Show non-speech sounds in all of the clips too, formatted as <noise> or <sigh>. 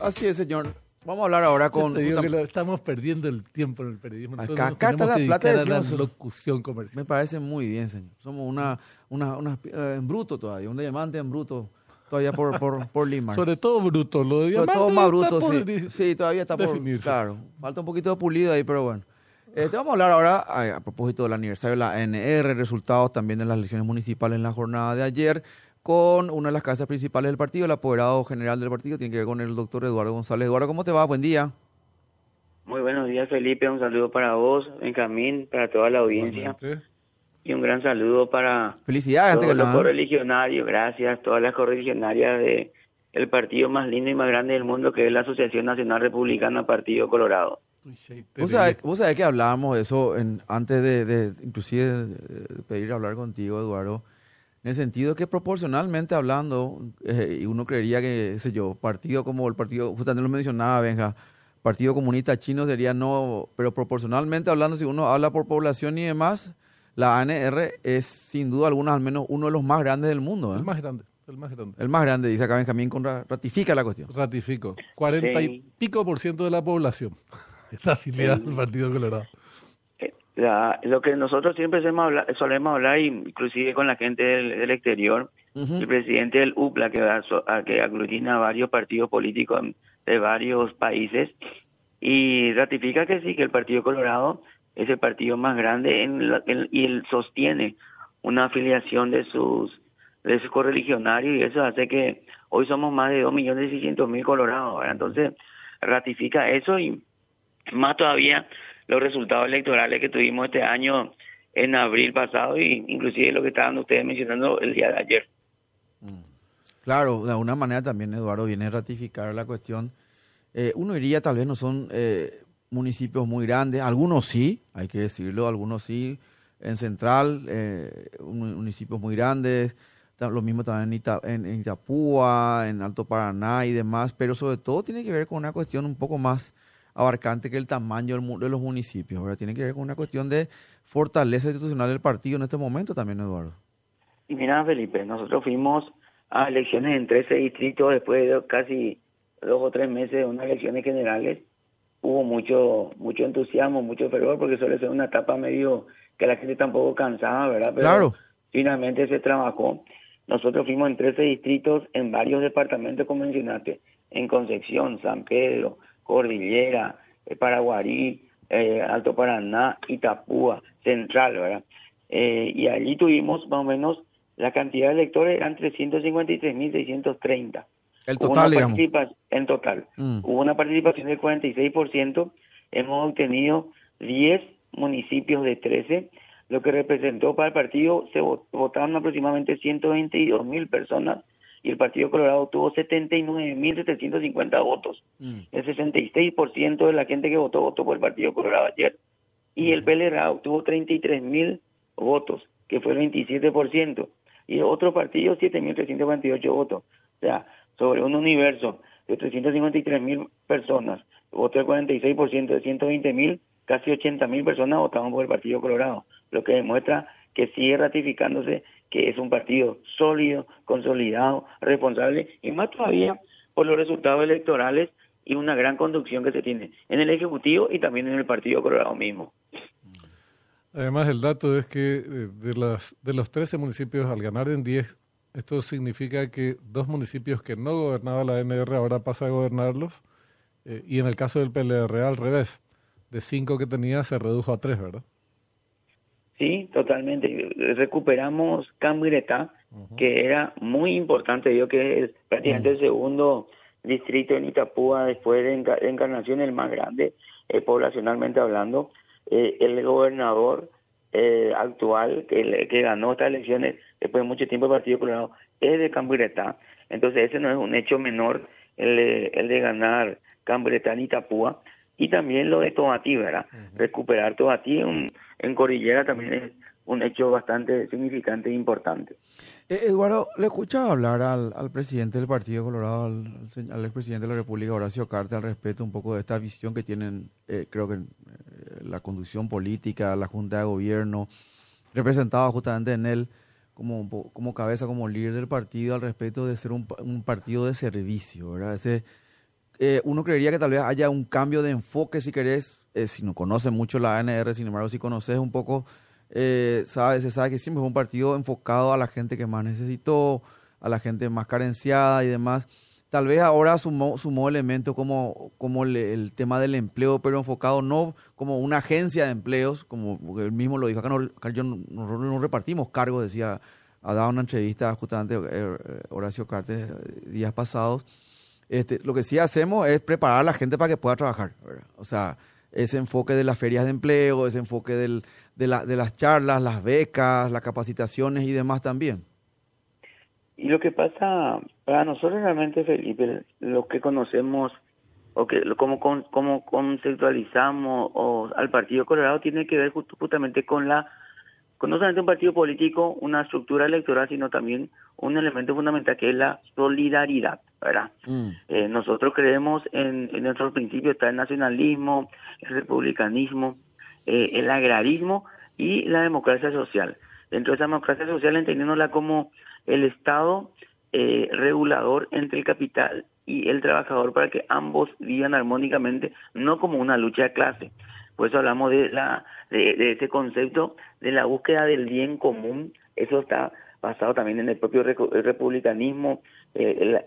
Así es, señor. Vamos a hablar ahora con. Te digo que lo- estamos perdiendo el tiempo en el periodismo. Nosotros Acá- nos acá está la plata de la locución comercial. Me parece muy bien, señor. Somos una, una, una eh, en bruto todavía, un diamante en bruto todavía por, por, por limar. Sobre todo bruto, lo de Sobre todo más bruto, por sí. Sí, todavía está por. definirse. Claro, falta un poquito de pulido ahí, pero bueno. Eh, te vamos a hablar ahora, a, a propósito del aniversario de la ANR, resultados también de las elecciones municipales en la jornada de ayer, con una de las casas principales del partido, el apoderado general del partido, tiene que ver con el doctor Eduardo González. Eduardo, ¿cómo te va? Buen día. Muy buenos días, Felipe. Un saludo para vos, Benjamín, para toda la audiencia. Igualmente. Y un gran saludo para Felicidades, todos los correligionarios. Gracias, todas las correligionarias de el partido más lindo y más grande del mundo, que es la Asociación Nacional Republicana Partido Colorado. Uy, sí, te Vos sabés, vos sabés que hablábamos de eso en, antes de, de inclusive de pedir hablar contigo, Eduardo, en el sentido que proporcionalmente hablando, eh, y uno creería que, sé yo, partido como el partido, justamente lo mencionaba Benja, Partido Comunista Chino sería no, pero proporcionalmente hablando, si uno habla por población y demás, la ANR es sin duda alguna al menos uno de los más grandes del mundo. ¿eh? El más grande, el más grande. El más grande, dice acá Benjamín, Conra- ratifica la cuestión. Ratifico. 40 y Sí. pico por ciento de la población <laughs> está afiliada al Partido Colorado. La- lo que nosotros siempre solemos hablar, solemos hablar, inclusive con la gente del, del exterior, el presidente del UPLA, que, a- que aglutina varios partidos políticos de varios países, y ratifica que sí, que el Partido Colorado es el partido más grande en la- en- y él sostiene una afiliación de sus de sus correligionarios y eso hace que hoy somos más de 2.600.000 colorados. ¿verdad? Entonces, ratifica eso y más todavía los resultados electorales que tuvimos este año en abril pasado y inclusive lo que estaban ustedes mencionando el día de ayer. Claro, de alguna manera también Eduardo viene a ratificar la cuestión. Eh, uno diría, tal vez no son eh, municipios muy grandes, algunos sí, hay que decirlo, algunos sí, en Central, eh, mun- municipios muy grandes, lo mismo también en, Ita- en Itapúa, en Alto Paraná y demás, pero sobre todo tiene que ver con una cuestión un poco más abarcante que el tamaño de los municipios, ¿verdad? Tiene que ver con una cuestión de fortaleza institucional del partido en este momento también, Eduardo. Y mira, Felipe, nosotros fuimos a elecciones en 13 distritos después de casi dos o tres meses de unas elecciones generales. Hubo mucho mucho entusiasmo, mucho fervor, porque suele ser una etapa medio que la gente tampoco cansaba, ¿verdad? Pero Claro. finalmente se trabajó. Nosotros fuimos en 13 distritos en varios departamentos, como mencionaste, en Concepción, San Pedro, Cordillera, eh, Paraguarí, eh, Alto Paraná, Itapúa, Central, ¿verdad? Eh, y allí tuvimos más o menos la cantidad de electores eran 353.630. El Hubo total, una digamos. En total. Mm. Hubo una participación del 46%. Hemos obtenido 10 municipios de 13, lo que representó para el partido, se vot- votaron aproximadamente 122 mil personas y el Partido Colorado tuvo 79.750 votos. Mm. El 66% de la gente que votó votó por el Partido Colorado ayer. Y el PLRA obtuvo 33 mil votos, que fue el 27%. Y el otro partido 7.348 votos. O sea, sobre un universo de 353 mil personas, votó el 46% de 120 mil, casi 80 mil personas votaron por el Partido Colorado. Lo que demuestra que sigue ratificándose que es un partido sólido, consolidado, responsable y más todavía por los resultados electorales y una gran conducción que se tiene en el Ejecutivo y también en el Partido Colorado mismo. Además, el dato es que eh, de, las, de los 13 municipios, al ganar en 10, esto significa que dos municipios que no gobernaba la NR ahora pasa a gobernarlos. eh, y en el caso del PLR, al revés. De 5 que tenía se redujo a 3, ¿verdad? Sí, totalmente. Recuperamos Cambiretá, que era muy importante, yo que es prácticamente el segundo distrito en Itapúa después de Enca- Encarnación, el más grande, eh, poblacionalmente hablando. Eh, el gobernador eh, actual que, que ganó estas elecciones después de mucho tiempo el Partido Colorado es de Cambiretá. Entonces ese no es un hecho menor el de, el de ganar Cambiretá en Itapúa. Y también lo de Tomatí, ¿verdad? Recuperar Tomatí en, en Cordillera también es un hecho bastante significante e importante. Eh, Eduardo, le escuchaba hablar al, al presidente del Partido Colorado, al, al expresidente de la República, Horacio Carta, al respecto un poco de esta visión que tienen, eh, creo que eh, la conducción política, la Junta de Gobierno, representado justamente en él como, como cabeza, como líder del partido, al respecto de ser un, un partido de servicio, ¿verdad? Ese, eh, uno creería que tal vez haya un cambio de enfoque, si querés, eh, si no conoces mucho la ANR, sin embargo, si conoces un poco, eh, sabe, se sabe que siempre es un partido enfocado a la gente que más necesitó, a la gente más carenciada y demás. Tal vez ahora sumó, sumó elementos como, como el, tema del empleo, pero enfocado no como una agencia de empleos, como él mismo lo dijo, acá no, yo no, repartimos cargos, decía, ha dado una entrevista justamente eh, Horacio Cartes días pasados. Este, lo que sí hacemos es preparar a la gente para que pueda trabajar. O sea, ese enfoque de las ferias de empleo, ese enfoque del, de, la, de las charlas, las becas, las capacitaciones y demás también. Y lo que pasa para nosotros realmente, Felipe, lo que conocemos o que cómo, cómo conceptualizamos o al Partido Colorado tiene que ver justamente con la no solamente un partido político, una estructura electoral, sino también un elemento fundamental que es la solidaridad, ¿verdad? Mm. Eh, nosotros creemos en, en nuestros principios, está el nacionalismo, el republicanismo, eh, el agrarismo y la democracia social. Dentro de esa democracia social entendiéndola como el Estado eh, regulador entre el capital y el trabajador para que ambos vivan armónicamente, no como una lucha de clase. Por eso hablamos de, la, de, este concepto de la búsqueda del bien común. Eso está basado también en el propio republicanismo, eh,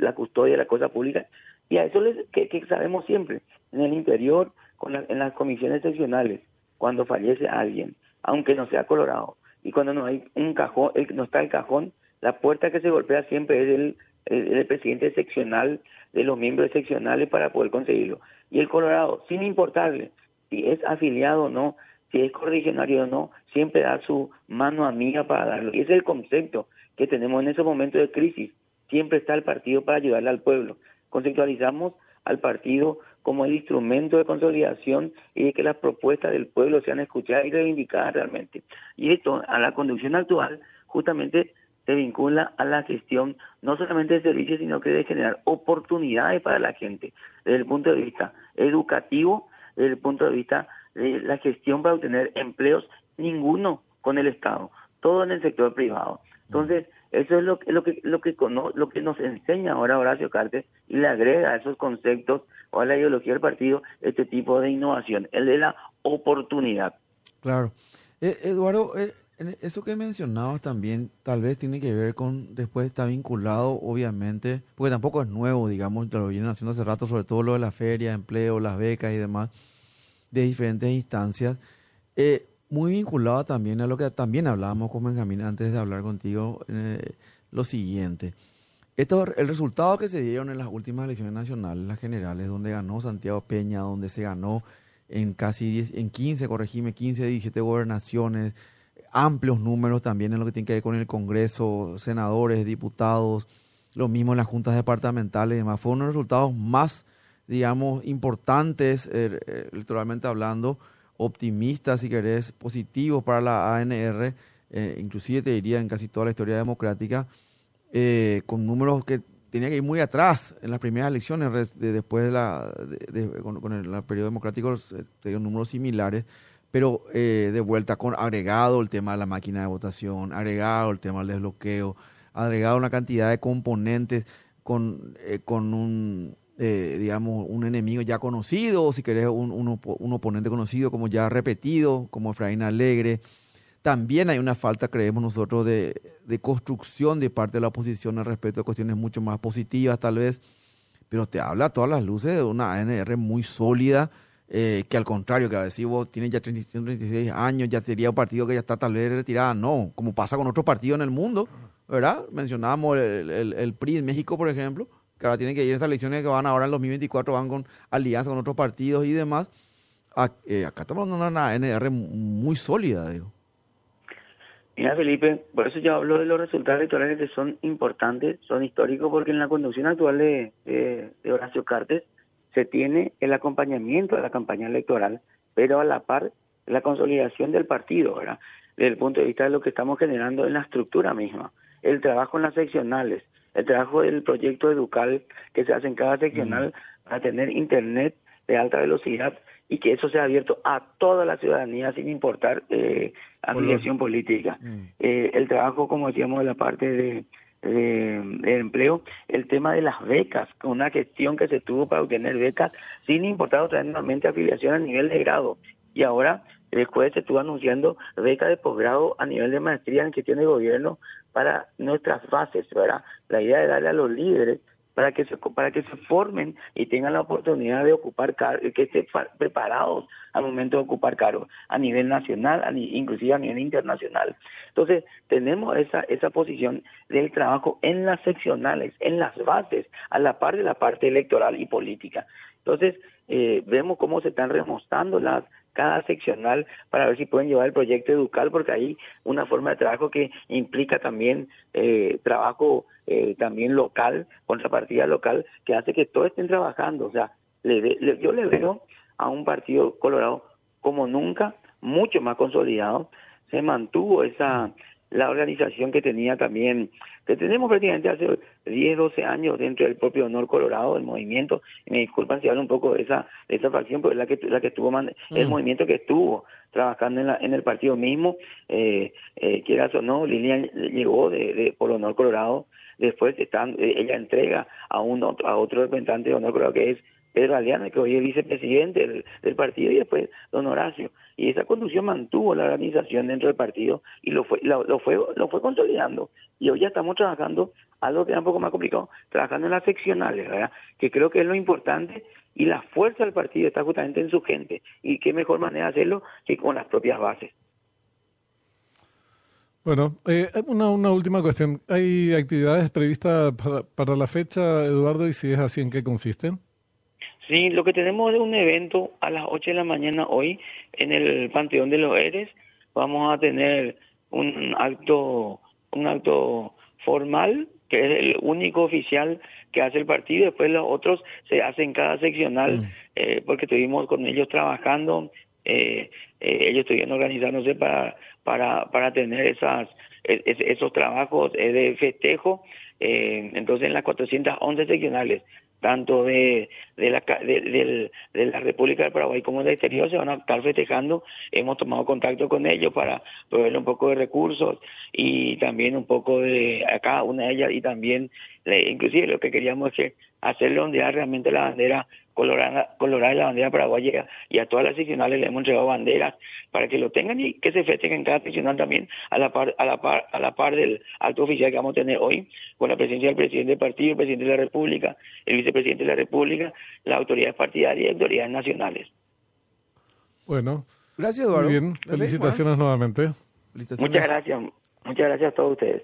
la custodia de la cosa pública. Y a eso les, que, sabemos siempre, en el interior, con en las comisiones seccionales, cuando fallece alguien, aunque no sea colorado, y cuando no hay un cajón, no está el cajón, la puerta que se golpea siempre es el, el, presidente seccional, de los miembros seccionales para poder conseguirlo. Y el Colorado, sin importarle si es afiliado o no, si es correligionario o no, siempre da su mano amiga para darlo. Y ese es el concepto que tenemos en esos momentos de crisis. Siempre está el partido para ayudarle al pueblo. Conceptualizamos al partido como el instrumento de consolidación y de que las propuestas del pueblo sean escuchadas y reivindicadas realmente. Y esto, a la conducción actual, justamente se vincula a la gestión no solamente de servicios, sino que de generar oportunidades para la gente, desde el punto de vista educativo, desde el punto de vista de la gestión para obtener empleos, ninguno con el Estado, todo en el sector privado. Entonces, eso es lo, lo que lo que lo que nos enseña ahora Horacio Cartes y le agrega a esos conceptos o a la ideología del partido este tipo de innovación, el de la oportunidad. Claro. Eh, Eduardo, eh, eso que mencionabas también tal vez tiene que ver con, después está vinculado obviamente, porque tampoco es nuevo, digamos, lo vienen haciendo hace rato, sobre todo lo de la feria, empleo, las becas y demás, de diferentes instancias. Eh, muy vinculado también a lo que también hablábamos con Benjamín antes de hablar contigo, eh, lo siguiente. Esto, el resultado que se dieron en las últimas elecciones nacionales, las generales, donde ganó Santiago Peña, donde se ganó en casi 10, en 15, corregime, 15, 17 gobernaciones, amplios números también en lo que tiene que ver con el Congreso, senadores, diputados, lo mismo en las juntas departamentales y demás. Fue uno de los resultados más, digamos, importantes eh, eh, electoralmente hablando, optimistas, si querés, positivos para la ANR, eh, inclusive te diría en casi toda la historia democrática con números que tenía que ir muy atrás en las primeras elecciones, después de la, con, el, periodo democrático se dieron números similares, pero eh, de vuelta con agregado el tema de la máquina de votación, agregado el tema del desbloqueo, agregado una cantidad de componentes con, eh, con un, digamos, un enemigo ya conocido, o si querés, un, un, oponente conocido como ya repetido, como Efraín Alegre, también hay una falta, creemos nosotros, de, construcción de parte de la oposición al respecto de cuestiones mucho más positivas, tal vez, pero te habla a todas las luces de una ANR muy sólida, eh, que al contrario, que a decir vos tienes ya 36 años, ya sería un partido que ya está tal vez retirada. No, como pasa con otros partidos en el mundo, ¿verdad? Mencionábamos el, el, PRI en México, por ejemplo, que ahora tienen que ir a estas elecciones que van ahora en 2024, van con alianza con otros partidos y demás. Eh, acá estamos hablando de una ANR muy sólida, digo. Mira, Felipe, por eso yo hablo de los resultados electorales que son importantes, son históricos, porque en la conducción actual de, de, Horacio Cartes se tiene el acompañamiento de la campaña electoral, pero a la par la consolidación del partido, ¿verdad? Desde el punto de vista de lo que estamos generando en la estructura misma, el trabajo en las seccionales, el trabajo del proyecto educal que se hace en cada seccional para tener internet de alta velocidad y que eso sea abierto a toda la ciudadanía sin importar eh, afiliación política. Mm. Eh, el trabajo, como decíamos, de la parte de, de, empleo, el tema de las becas, una gestión que se tuvo para obtener becas sin importar tradicionalmente afiliación a nivel de grado. Y ahora después se estuvo anunciando becas de posgrado a nivel de maestría en gestión de gobierno para nuestras bases, ¿verdad? La idea de darle a los líderes para que se para que se formen y tengan la oportunidad de ocupar cargos, que estén preparados al momento de ocupar cargos a nivel nacional, inclusive a nivel internacional. Entonces, tenemos esa esa posición del trabajo en las seccionales, en las bases, a la par de la parte electoral y política. Entonces, eh, vemos cómo se están remostrando las cada seccional para ver si pueden llevar el proyecto educal, porque hay una forma de trabajo que implica también eh, trabajo eh, también local, contrapartida local, que hace que todos estén trabajando. O sea, le, yo le veo a un partido colorado como nunca, mucho más consolidado, se mantuvo esa la organización que tenía también, que tenemos prácticamente hace 10, 12 años dentro del propio Honor Colorado, el movimiento, y me disculpan si hablo un poco de esa, de esa facción, pero es la que, la que estuvo, el mm. movimiento que estuvo trabajando en, la, en el partido mismo, eh, eh, quieras o no, Lilian llegó de, de, por Honor Colorado, después están, eh, ella entrega a un a otro representante de Honor Colorado que es Pedro Aliana, que hoy es vicepresidente del, partido, y después don Horacio. Y esa conducción mantuvo la organización dentro del partido y lo fue, lo, fue, lo fue consolidando. Y hoy ya estamos trabajando, algo que es un poco más complicado, trabajando en las seccionales, ¿verdad? Que creo que es lo importante y la fuerza del partido está justamente en su gente. Y qué mejor manera de hacerlo que con las propias bases. Bueno, eh, una, una última cuestión. ¿Hay actividades previstas para, para la fecha, Eduardo? Y si es así, ¿en qué consisten? Sí, lo que tenemos es un evento a las 8 de la mañana hoy en el Panteón de los Eres. Vamos a tener un acto, un acto formal, que es el único oficial que hace el partido. Después los otros se hacen cada seccional, mm. eh, porque estuvimos con ellos trabajando. Eh, eh, ellos estuvieron organizándose para, para, para tener esas, esos trabajos de festejo. entonces, en las 411 seccionales tanto de, de, la, de, de, la República del Paraguay como del exterior se van a estar festejando. Hemos tomado contacto con ellos para proveerle un poco de recursos y también un poco de acá una de ellas y también, inclusive lo que queríamos es hacerle ondear realmente la bandera colorada, colorada la bandera paraguaya y a todas las seccionales le hemos entregado banderas para que lo tengan y que se festejen en cada seccional también a la par a la par a la par del alto oficial que vamos a tener hoy con la presencia del presidente del partido, el presidente de la República, el vicepresidente de la República, las autoridades partidarias y autoridades nacionales. Bueno, gracias Eduardo. Muy bien, felicitaciones nuevamente. Muchas gracias, muchas gracias a todos ustedes.